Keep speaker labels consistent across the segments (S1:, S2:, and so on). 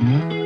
S1: Mm-hmm.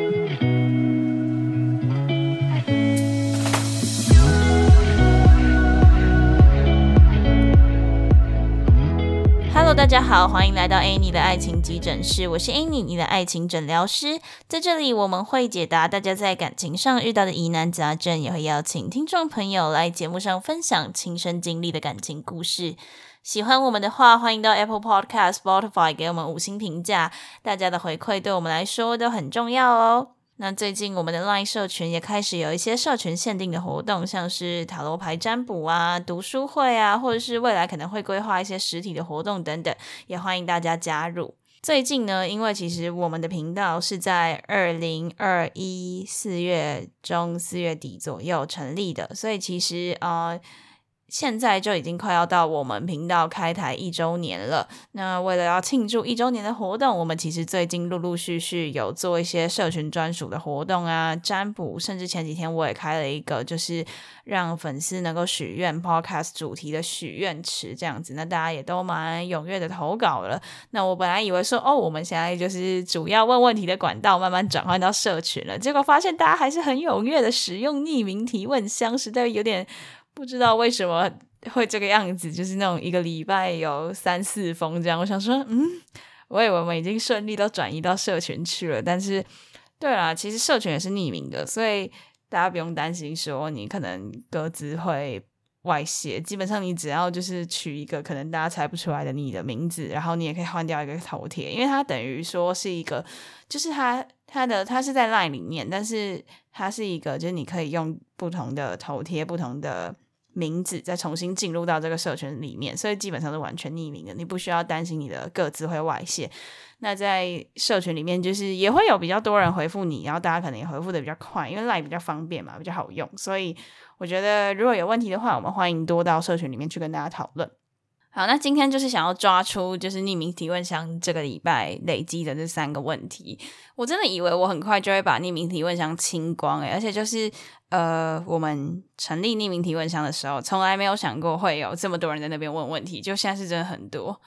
S1: 大家好，欢迎来到 Annie 的爱情急诊室，我是 Annie，你的爱情诊疗师。在这里，我们会解答大家在感情上遇到的疑难杂症，也会邀请听众朋友来节目上分享亲身经历的感情故事。喜欢我们的话，欢迎到 Apple Podcast、Spotify 给我们五星评价，大家的回馈对我们来说都很重要哦。那最近我们的 LINE 社群也开始有一些社群限定的活动，像是塔罗牌占卜啊、读书会啊，或者是未来可能会规划一些实体的活动等等，也欢迎大家加入。最近呢，因为其实我们的频道是在二零二一四月中、四月底左右成立的，所以其实啊。现在就已经快要到我们频道开台一周年了。那为了要庆祝一周年的活动，我们其实最近陆陆续续有做一些社群专属的活动啊，占卜，甚至前几天我也开了一个，就是让粉丝能够许愿 Podcast 主题的许愿池这样子。那大家也都蛮踊跃的投稿了。那我本来以为说，哦，我们现在就是主要问问题的管道慢慢转换到社群了，结果发现大家还是很踊跃的使用匿名提问箱，实在有点。不知道为什么会这个样子，就是那种一个礼拜有三四封这样。我想说，嗯，我以为我们已经顺利都转移到社群去了，但是，对啦，其实社群也是匿名的，所以大家不用担心说你可能各自会外泄。基本上你只要就是取一个可能大家猜不出来的你的名字，然后你也可以换掉一个头贴，因为它等于说是一个，就是它它的它是在 LINE 里面，但是它是一个，就是你可以用不同的头贴，不同的。名字再重新进入到这个社群里面，所以基本上是完全匿名的，你不需要担心你的个资会外泄。那在社群里面，就是也会有比较多人回复你，然后大家可能也回复的比较快，因为 Line 比较方便嘛，比较好用。所以我觉得如果有问题的话，我们欢迎多到社群里面去跟大家讨论。好，那今天就是想要抓出就是匿名提问箱这个礼拜累积的这三个问题。我真的以为我很快就会把匿名提问箱清光诶，而且就是呃，我们成立匿名提问箱的时候，从来没有想过会有这么多人在那边问问题，就现在是真的很多。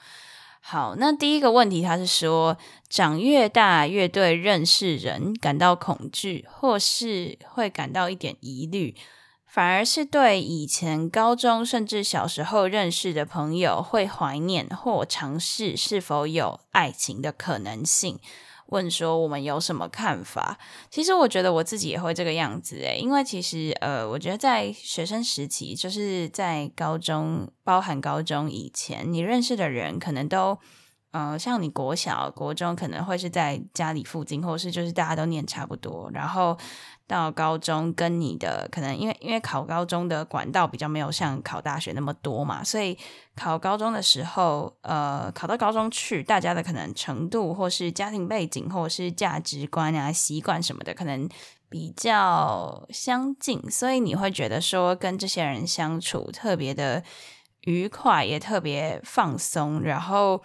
S1: 好，那第一个问题他是说，长越大越对认识人感到恐惧，或是会感到一点疑虑。反而是对以前高中甚至小时候认识的朋友会怀念或尝试是否有爱情的可能性。问说我们有什么看法？其实我觉得我自己也会这个样子诶，因为其实呃，我觉得在学生时期，就是在高中，包含高中以前，你认识的人可能都。呃，像你国小、国中可能会是在家里附近，或是就是大家都念差不多，然后到高中跟你的可能因为因为考高中的管道比较没有像考大学那么多嘛，所以考高中的时候，呃，考到高中去，大家的可能程度或是家庭背景或是价值观啊、习惯什么的，可能比较相近，所以你会觉得说跟这些人相处特别的愉快，也特别放松，然后。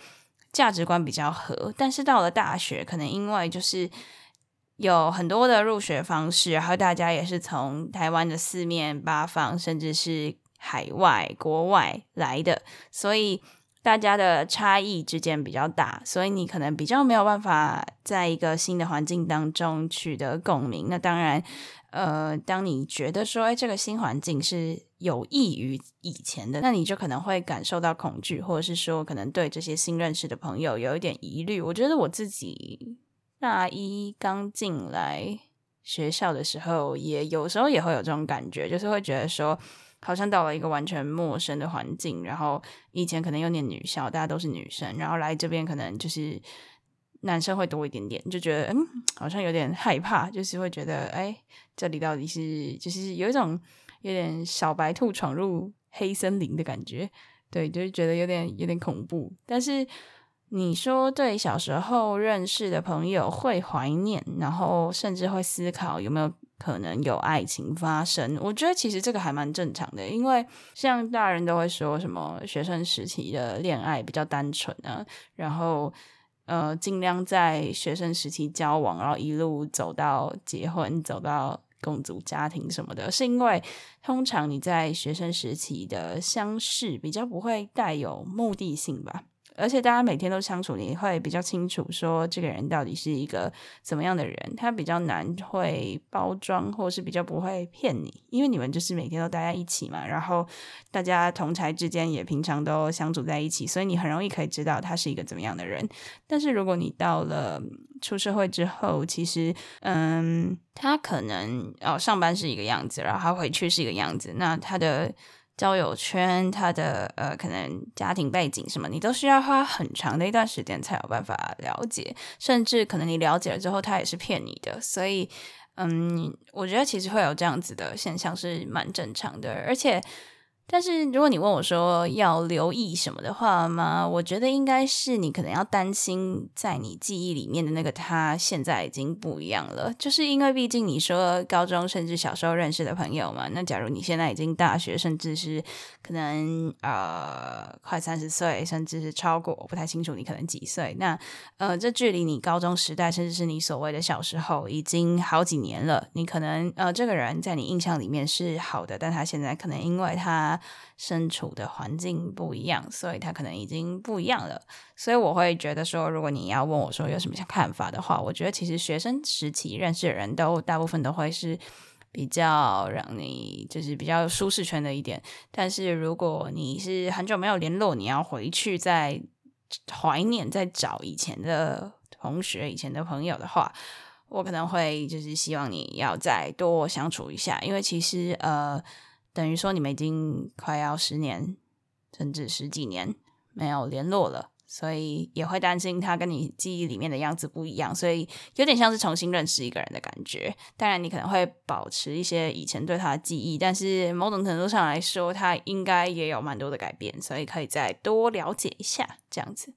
S1: 价值观比较合，但是到了大学，可能因为就是有很多的入学方式，然后大家也是从台湾的四面八方，甚至是海外、国外来的，所以大家的差异之间比较大，所以你可能比较没有办法在一个新的环境当中取得共鸣。那当然。呃，当你觉得说，哎，这个新环境是有益于以前的，那你就可能会感受到恐惧，或者是说，可能对这些新认识的朋友有一点疑虑。我觉得我自己大一刚进来学校的时候，也有时候也会有这种感觉，就是会觉得说，好像到了一个完全陌生的环境，然后以前可能又念女校，大家都是女生，然后来这边可能就是男生会多一点点，就觉得嗯，好像有点害怕，就是会觉得哎。这里到底是就是有一种有点小白兔闯入黑森林的感觉，对，就是觉得有点有点恐怖。但是你说对小时候认识的朋友会怀念，然后甚至会思考有没有可能有爱情发生，我觉得其实这个还蛮正常的，因为像大人都会说什么学生时期的恋爱比较单纯啊，然后呃尽量在学生时期交往，然后一路走到结婚，走到。共组家庭什么的，是因为通常你在学生时期的相识比较不会带有目的性吧，而且大家每天都相处，你会比较清楚说这个人到底是一个怎么样的人。他比较难会包装，或是比较不会骗你，因为你们就是每天都待在一起嘛。然后大家同才之间也平常都相处在一起，所以你很容易可以知道他是一个怎么样的人。但是如果你到了出社会之后，其实嗯，他可能哦上班是一个样子，然后他回去是一个样子，那他的。交友圈，他的呃，可能家庭背景什么，你都需要花很长的一段时间才有办法了解，甚至可能你了解了之后，他也是骗你的。所以，嗯，我觉得其实会有这样子的现象是蛮正常的，而且。但是如果你问我说要留意什么的话吗？我觉得应该是你可能要担心，在你记忆里面的那个他现在已经不一样了。就是因为毕竟你说高中甚至小时候认识的朋友嘛，那假如你现在已经大学，甚至是可能呃快三十岁，甚至是超过，我不太清楚你可能几岁。那呃，这距离你高中时代，甚至是你所谓的小时候，已经好几年了。你可能呃这个人在你印象里面是好的，但他现在可能因为他身处的环境不一样，所以他可能已经不一样了。所以我会觉得说，如果你要问我说有什么看法的话，我觉得其实学生时期认识的人都大部分都会是比较让你就是比较舒适圈的一点。但是如果你是很久没有联络，你要回去再怀念、再找以前的同学、以前的朋友的话，我可能会就是希望你要再多相处一下，因为其实呃。等于说你们已经快要十年，甚至十几年没有联络了，所以也会担心他跟你记忆里面的样子不一样，所以有点像是重新认识一个人的感觉。当然，你可能会保持一些以前对他的记忆，但是某种程度上来说，他应该也有蛮多的改变，所以可以再多了解一下这样子。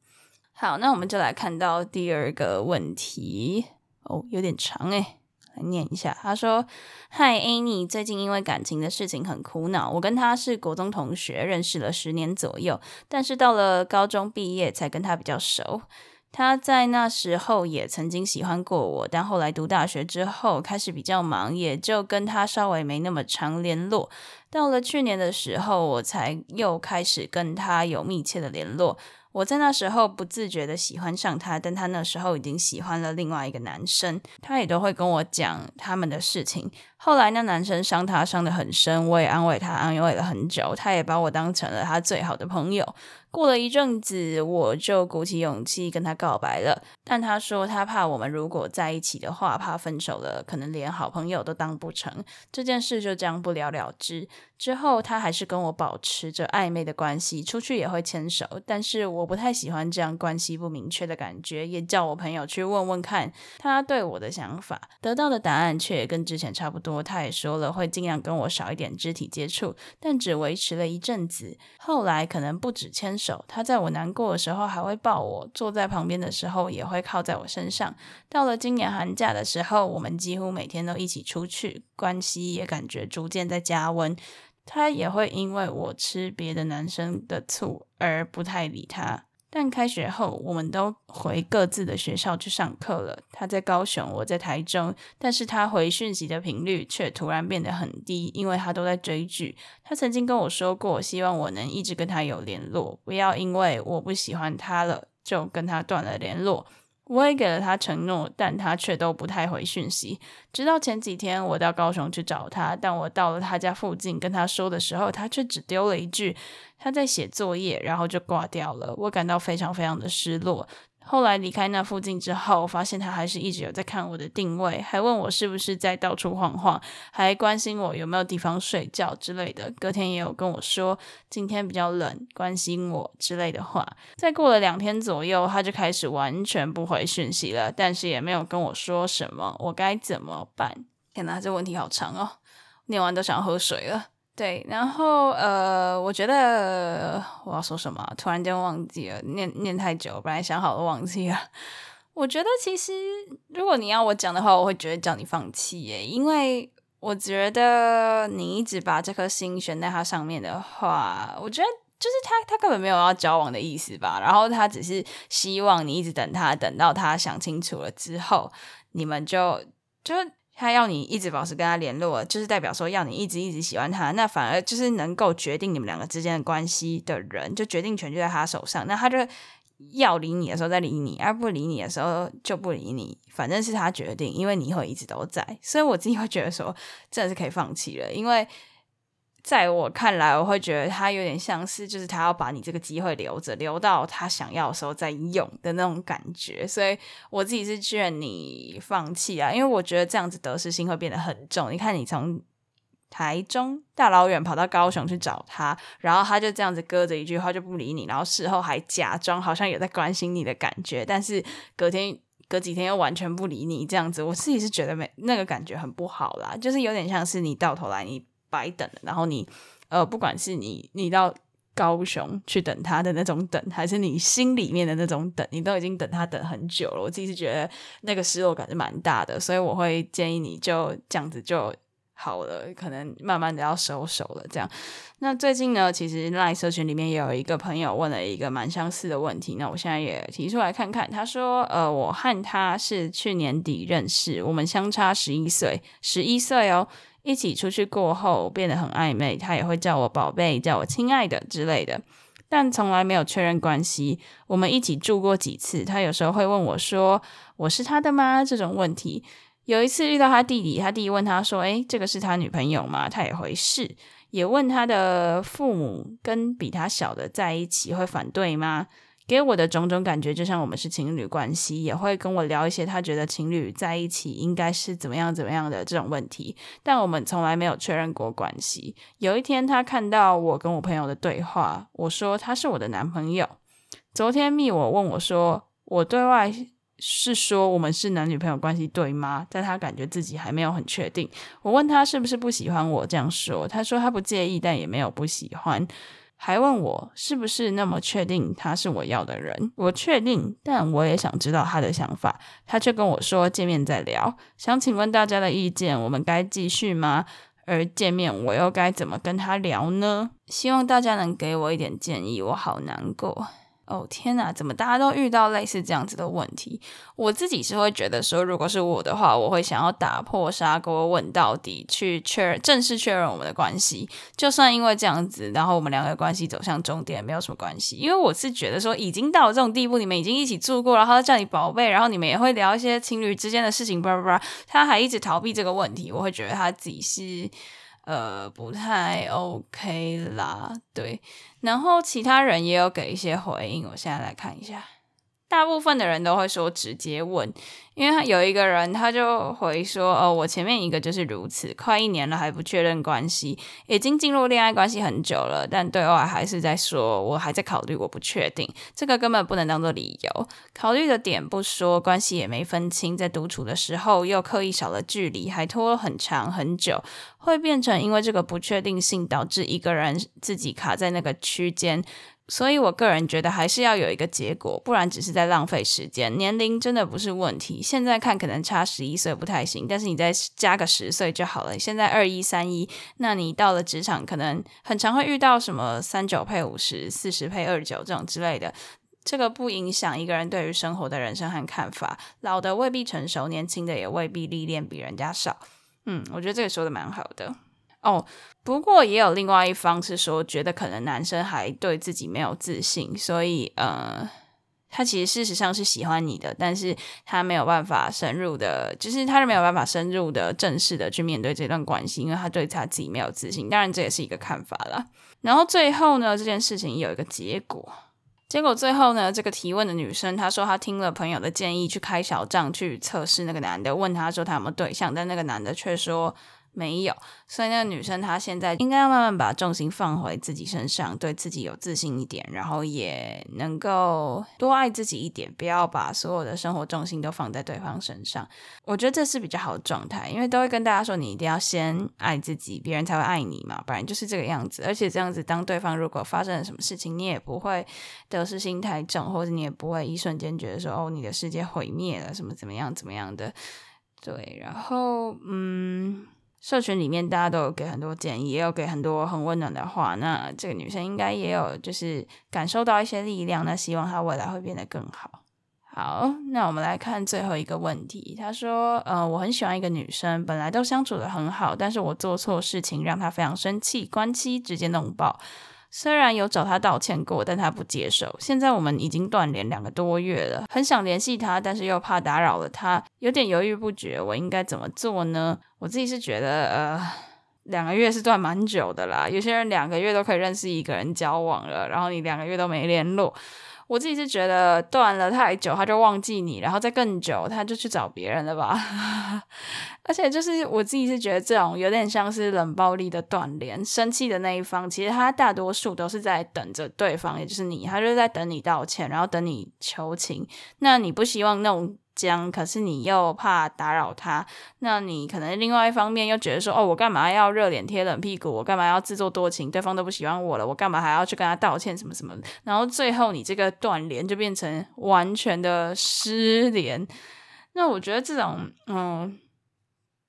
S1: 好，那我们就来看到第二个问题哦，有点长诶。念一下，他说：“嗨，Annie，最近因为感情的事情很苦恼。我跟他是国中同学，认识了十年左右，但是到了高中毕业才跟他比较熟。他在那时候也曾经喜欢过我，但后来读大学之后开始比较忙，也就跟他稍微没那么常联络。到了去年的时候，我才又开始跟他有密切的联络。”我在那时候不自觉的喜欢上他，但他那时候已经喜欢了另外一个男生，他也都会跟我讲他们的事情。后来那男生伤他伤得很深，我也安慰他，安慰了很久，他也把我当成了他最好的朋友。过了一阵子，我就鼓起勇气跟他告白了，但他说他怕我们如果在一起的话，怕分手了，可能连好朋友都当不成。这件事就这样不了了之。之后他还是跟我保持着暧昧的关系，出去也会牵手，但是我不太喜欢这样关系不明确的感觉，也叫我朋友去问问看他对我的想法，得到的答案却跟之前差不多。他也说了会尽量跟我少一点肢体接触，但只维持了一阵子，后来可能不止牵手。手，他在我难过的时候还会抱我，坐在旁边的时候也会靠在我身上。到了今年寒假的时候，我们几乎每天都一起出去，关系也感觉逐渐在加温。他也会因为我吃别的男生的醋而不太理他。但开学后，我们都回各自的学校去上课了。他在高雄，我在台中，但是他回讯息的频率却突然变得很低，因为他都在追剧。他曾经跟我说过，希望我能一直跟他有联络，不要因为我不喜欢他了就跟他断了联络。我也给了他承诺，但他却都不太回讯息。直到前几天，我到高雄去找他，但我到了他家附近跟他说的时候，他却只丢了一句他在写作业，然后就挂掉了。我感到非常非常的失落。后来离开那附近之后，发现他还是一直有在看我的定位，还问我是不是在到处晃晃，还关心我有没有地方睡觉之类的。隔天也有跟我说今天比较冷，关心我之类的话。再过了两天左右，他就开始完全不回讯息了，但是也没有跟我说什么。我该怎么办？天哪，这问题好长哦！念完都想喝水了。对，然后呃，我觉得我要说什么，突然间忘记了，念念太久，本来想好了忘记了。我觉得其实如果你要我讲的话，我会觉得叫你放弃耶，因为我觉得你一直把这颗心悬在他上面的话，我觉得就是他他根本没有要交往的意思吧，然后他只是希望你一直等他，等到他想清楚了之后，你们就就。他要你一直保持跟他联络，就是代表说要你一直一直喜欢他，那反而就是能够决定你们两个之间的关系的人，就决定权就在他手上。那他就要理你的时候再理你，而不理你的时候就不理你，反正是他决定，因为你会一直都在。所以我自己会觉得说，真的是可以放弃了，因为。在我看来，我会觉得他有点像是，就是他要把你这个机会留着，留到他想要的时候再用的那种感觉。所以我自己是劝你放弃啊，因为我觉得这样子得失心会变得很重。你看，你从台中大老远跑到高雄去找他，然后他就这样子搁着一句话就不理你，然后事后还假装好像有在关心你的感觉，但是隔天隔几天又完全不理你，这样子，我自己是觉得没那个感觉很不好啦，就是有点像是你到头来你。白等，然后你呃，不管是你你到高雄去等他的那种等，还是你心里面的那种等，你都已经等他等很久了。我自己是觉得那个失落感是蛮大的，所以我会建议你就这样子就好了，可能慢慢的要收手了。这样，那最近呢，其实赖社群里面也有一个朋友问了一个蛮相似的问题，那我现在也提出来看看。他说，呃，我和他是去年底认识，我们相差十一岁，十一岁哦。一起出去过后变得很暧昧，他也会叫我宝贝、叫我亲爱的之类的，但从来没有确认关系。我们一起住过几次，他有时候会问我说：“我是他的吗？”这种问题。有一次遇到他弟弟，他弟弟问他说：“诶，这个是他女朋友吗？”他也回是，也问他的父母跟比他小的在一起会反对吗？给我的种种感觉，就像我们是情侣关系，也会跟我聊一些他觉得情侣在一起应该是怎么样怎么样的这种问题，但我们从来没有确认过关系。有一天，他看到我跟我朋友的对话，我说他是我的男朋友。昨天密我问我说，我对外是说我们是男女朋友关系对吗？但他感觉自己还没有很确定。我问他是不是不喜欢我这样说，他说他不介意，但也没有不喜欢。还问我是不是那么确定他是我要的人？我确定，但我也想知道他的想法。他却跟我说见面再聊。想请问大家的意见，我们该继续吗？而见面我又该怎么跟他聊呢？希望大家能给我一点建议，我好难过。哦天哪，怎么大家都遇到类似这样子的问题？我自己是会觉得说，如果是我的话，我会想要打破砂锅问到底，去确认正式确认我们的关系。就算因为这样子，然后我们两个关系走向终点，没有什么关系。因为我是觉得说，已经到了这种地步，你们已经一起住过，然后叫你宝贝，然后你们也会聊一些情侣之间的事情，叭叭叭，他还一直逃避这个问题，我会觉得他自己是。呃，不太 OK 啦，对。然后其他人也有给一些回应，我现在来看一下。大部分的人都会说直接问，因为他有一个人他就回说：“哦，我前面一个就是如此，快一年了还不确认关系，已经进入恋爱关系很久了，但对外还是在说我还在考虑，我不确定。这个根本不能当做理由，考虑的点不说，关系也没分清，在独处的时候又刻意少了距离，还拖了很长很久，会变成因为这个不确定性导致一个人自己卡在那个区间。”所以，我个人觉得还是要有一个结果，不然只是在浪费时间。年龄真的不是问题，现在看可能差十一岁不太行，但是你再加个十岁就好了。现在二一三一，那你到了职场，可能很常会遇到什么三九配五十、四十配二九这种之类的，这个不影响一个人对于生活的人生和看法。老的未必成熟，年轻的也未必历练比人家少。嗯，我觉得这个说的蛮好的。哦，不过也有另外一方是说，觉得可能男生还对自己没有自信，所以呃，他其实事实上是喜欢你的，但是他没有办法深入的，就是他是没有办法深入的、正式的去面对这段关系，因为他对他自己没有自信。当然，这也是一个看法了。然后最后呢，这件事情有一个结果，结果最后呢，这个提问的女生她说，她听了朋友的建议去开小账去测试那个男的，问他说他有没有对象，但那个男的却说。没有，所以那个女生她现在应该要慢慢把重心放回自己身上，对自己有自信一点，然后也能够多爱自己一点，不要把所有的生活重心都放在对方身上。我觉得这是比较好的状态，因为都会跟大家说，你一定要先爱自己，别人才会爱你嘛，不然就是这个样子。而且这样子，当对方如果发生了什么事情，你也不会得失心太重，或者你也不会一瞬间觉得说，哦，你的世界毁灭了，什么怎么样怎么样的。对，然后嗯。社群里面大家都有给很多建议，也有给很多很温暖的话。那这个女生应该也有就是感受到一些力量。那希望她未来会变得更好。好，那我们来看最后一个问题。她说：“呃，我很喜欢一个女生，本来都相处的很好，但是我做错事情让她非常生气，关机直接弄爆。虽然有找他道歉过，但他不接受。现在我们已经断联两个多月了，很想联系他，但是又怕打扰了他，有点犹豫不决。我应该怎么做呢？我自己是觉得，呃，两个月是断蛮久的啦。有些人两个月都可以认识一个人交往了，然后你两个月都没联络。我自己是觉得断了太久，他就忘记你，然后再更久，他就去找别人了吧。而且就是我自己是觉得这种有点像是冷暴力的断联，生气的那一方，其实他大多数都是在等着对方，也就是你，他就是在等你道歉，然后等你求情。那你不希望那种。僵，可是你又怕打扰他，那你可能另外一方面又觉得说，哦，我干嘛要热脸贴冷屁股？我干嘛要自作多情？对方都不喜欢我了，我干嘛还要去跟他道歉？什么什么？然后最后你这个断联就变成完全的失联。那我觉得这种，嗯。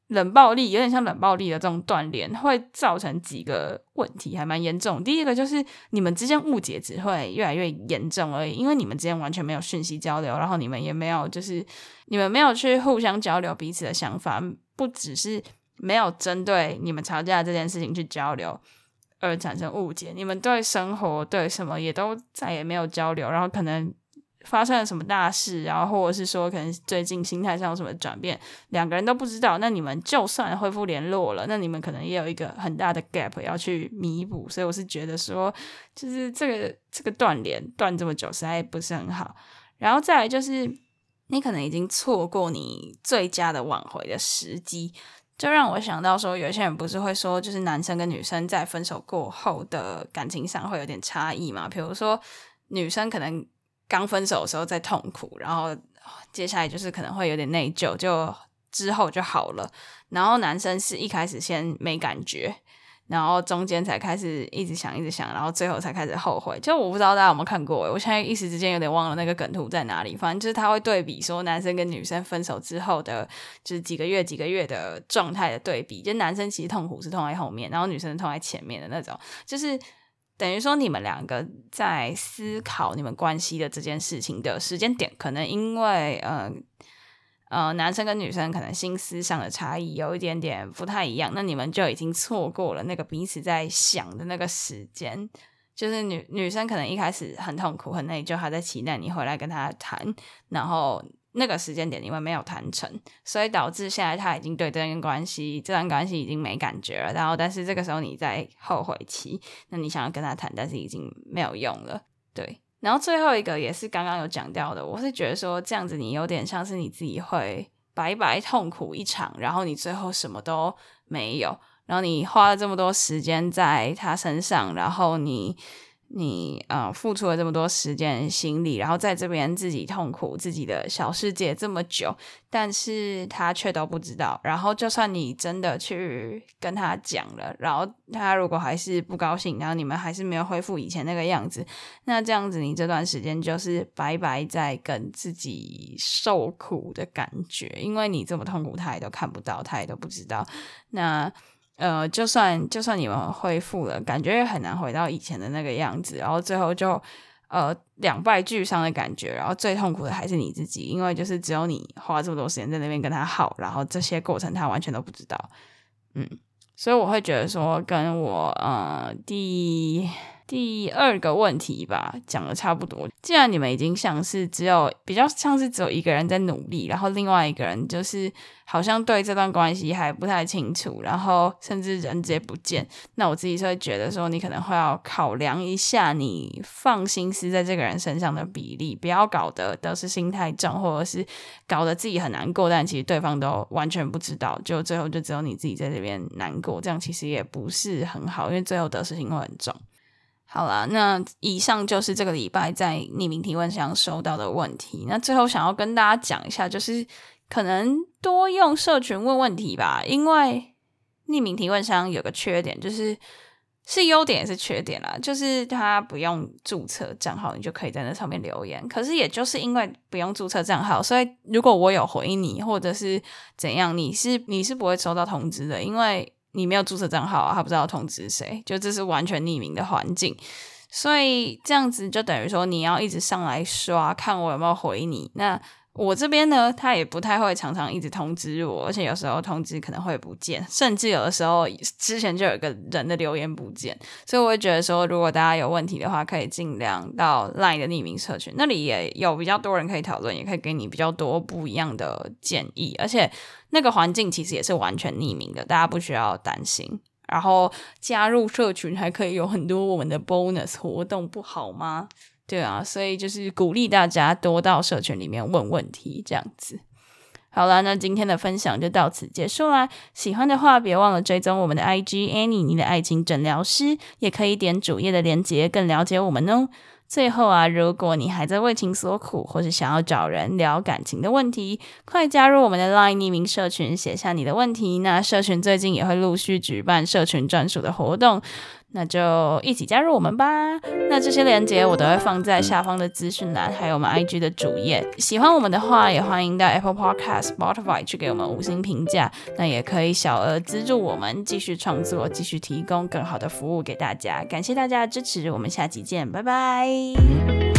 S1: 冷暴力有点像冷暴力的这种断联，会造成几个问题，还蛮严重。第一个就是你们之间误解只会越来越严重而已，因为你们之间完全没有讯息交流，然后你们也没有就是你们没有去互相交流彼此的想法，不只是没有针对你们吵架这件事情去交流而产生误解，你们对生活对什么也都再也没有交流，然后可能。发生了什么大事，然后或者是说可能最近心态上有什么转变，两个人都不知道。那你们就算恢复联络了，那你们可能也有一个很大的 gap 要去弥补。所以我是觉得说，就是这个这个断联断这么久，实在不是很好。然后再来就是，你可能已经错过你最佳的挽回的时机，就让我想到说，有些人不是会说，就是男生跟女生在分手过后的感情上会有点差异嘛？比如说女生可能。刚分手的时候在痛苦，然后接下来就是可能会有点内疚，就之后就好了。然后男生是一开始先没感觉，然后中间才开始一直想一直想，然后最后才开始后悔。就我不知道大家有没有看过，我现在一时之间有点忘了那个梗图在哪里。反正就是他会对比说男生跟女生分手之后的，就是几个月几个月的状态的对比，就男生其实痛苦是痛在后面，然后女生痛在前面的那种，就是。等于说，你们两个在思考你们关系的这件事情的时间点，可能因为呃呃，男生跟女生可能心思上的差异有一点点不太一样，那你们就已经错过了那个彼此在想的那个时间。就是女女生可能一开始很痛苦、很内疚，还在期待你回来跟她谈，然后。那个时间点因为没有谈成，所以导致现在他已经对这段关系这段关系已经没感觉了。然后，但是这个时候你在后悔期，那你想要跟他谈，但是已经没有用了。对，然后最后一个也是刚刚有讲到的，我是觉得说这样子你有点像是你自己会白白痛苦一场，然后你最后什么都没有，然后你花了这么多时间在他身上，然后你。你呃付出了这么多时间心力，然后在这边自己痛苦自己的小世界这么久，但是他却都不知道。然后就算你真的去跟他讲了，然后他如果还是不高兴，然后你们还是没有恢复以前那个样子，那这样子你这段时间就是白白在跟自己受苦的感觉，因为你这么痛苦，他也都看不到，他也都不知道。那。呃，就算就算你们恢复了，感觉也很难回到以前的那个样子，然后最后就呃两败俱伤的感觉，然后最痛苦的还是你自己，因为就是只有你花这么多时间在那边跟他耗，然后这些过程他完全都不知道，嗯，所以我会觉得说跟我呃第。第二个问题吧，讲的差不多。既然你们已经像是只有比较像是只有一个人在努力，然后另外一个人就是好像对这段关系还不太清楚，然后甚至人直接不见，那我自己是会觉得说，你可能会要考量一下你放心思在这个人身上的比例，不要搞得得失心太重，或者是搞得自己很难过，但其实对方都完全不知道，就最后就只有你自己在这边难过，这样其实也不是很好，因为最后得失心会很重。好了，那以上就是这个礼拜在匿名提问箱收到的问题。那最后想要跟大家讲一下，就是可能多用社群问问题吧，因为匿名提问箱有个缺点，就是是优点也是缺点啦，就是它不用注册账号，你就可以在那上面留言。可是也就是因为不用注册账号，所以如果我有回你或者是怎样，你是你是不会收到通知的，因为。你没有注册账号啊，他不知道通知谁，就这是完全匿名的环境，所以这样子就等于说你要一直上来刷，看我有没有回你。那
S2: 我这边呢，他也不太会常常一直通知我，而且有时候通知可能会不见，甚至有的时候之前就有个人的留言不见，所以我会觉得说，如果大家有问题的话，可以尽量到 LINE 的匿名社群，那里也有比较多人可以讨论，也可以给你比较多不一样的建议，而且那个环境其实也是完全匿名的，大家不需要担心。然后加入社群还可以有很多我们的 bonus 活动，不好吗？对啊，所以就是鼓励大家多到社群里面问问题，这样子。好了，那今天的分享就到此结束啦。喜欢的话，别忘了追踪我们的 IG Annie，你的爱情诊疗师，也可以点主页的链接，更了解我们哦。最后啊，如果你还在为情所苦，或是想要找人聊感情的问题，快加入我们的 LINE 匿名社群，写下你的问题。那社群最近也会陆续举办社群专属的活动，那就一起加入我们吧。那这些链接我都会放在下方的资讯栏，还有我们 IG 的主页。喜欢我们的话，也欢迎到 Apple Podcast、Spotify 去给我们五星评价。那也可以小额资助我们，继续创作，继续提供更好的服务给大家。感谢大家的支持，我们下期见，拜拜。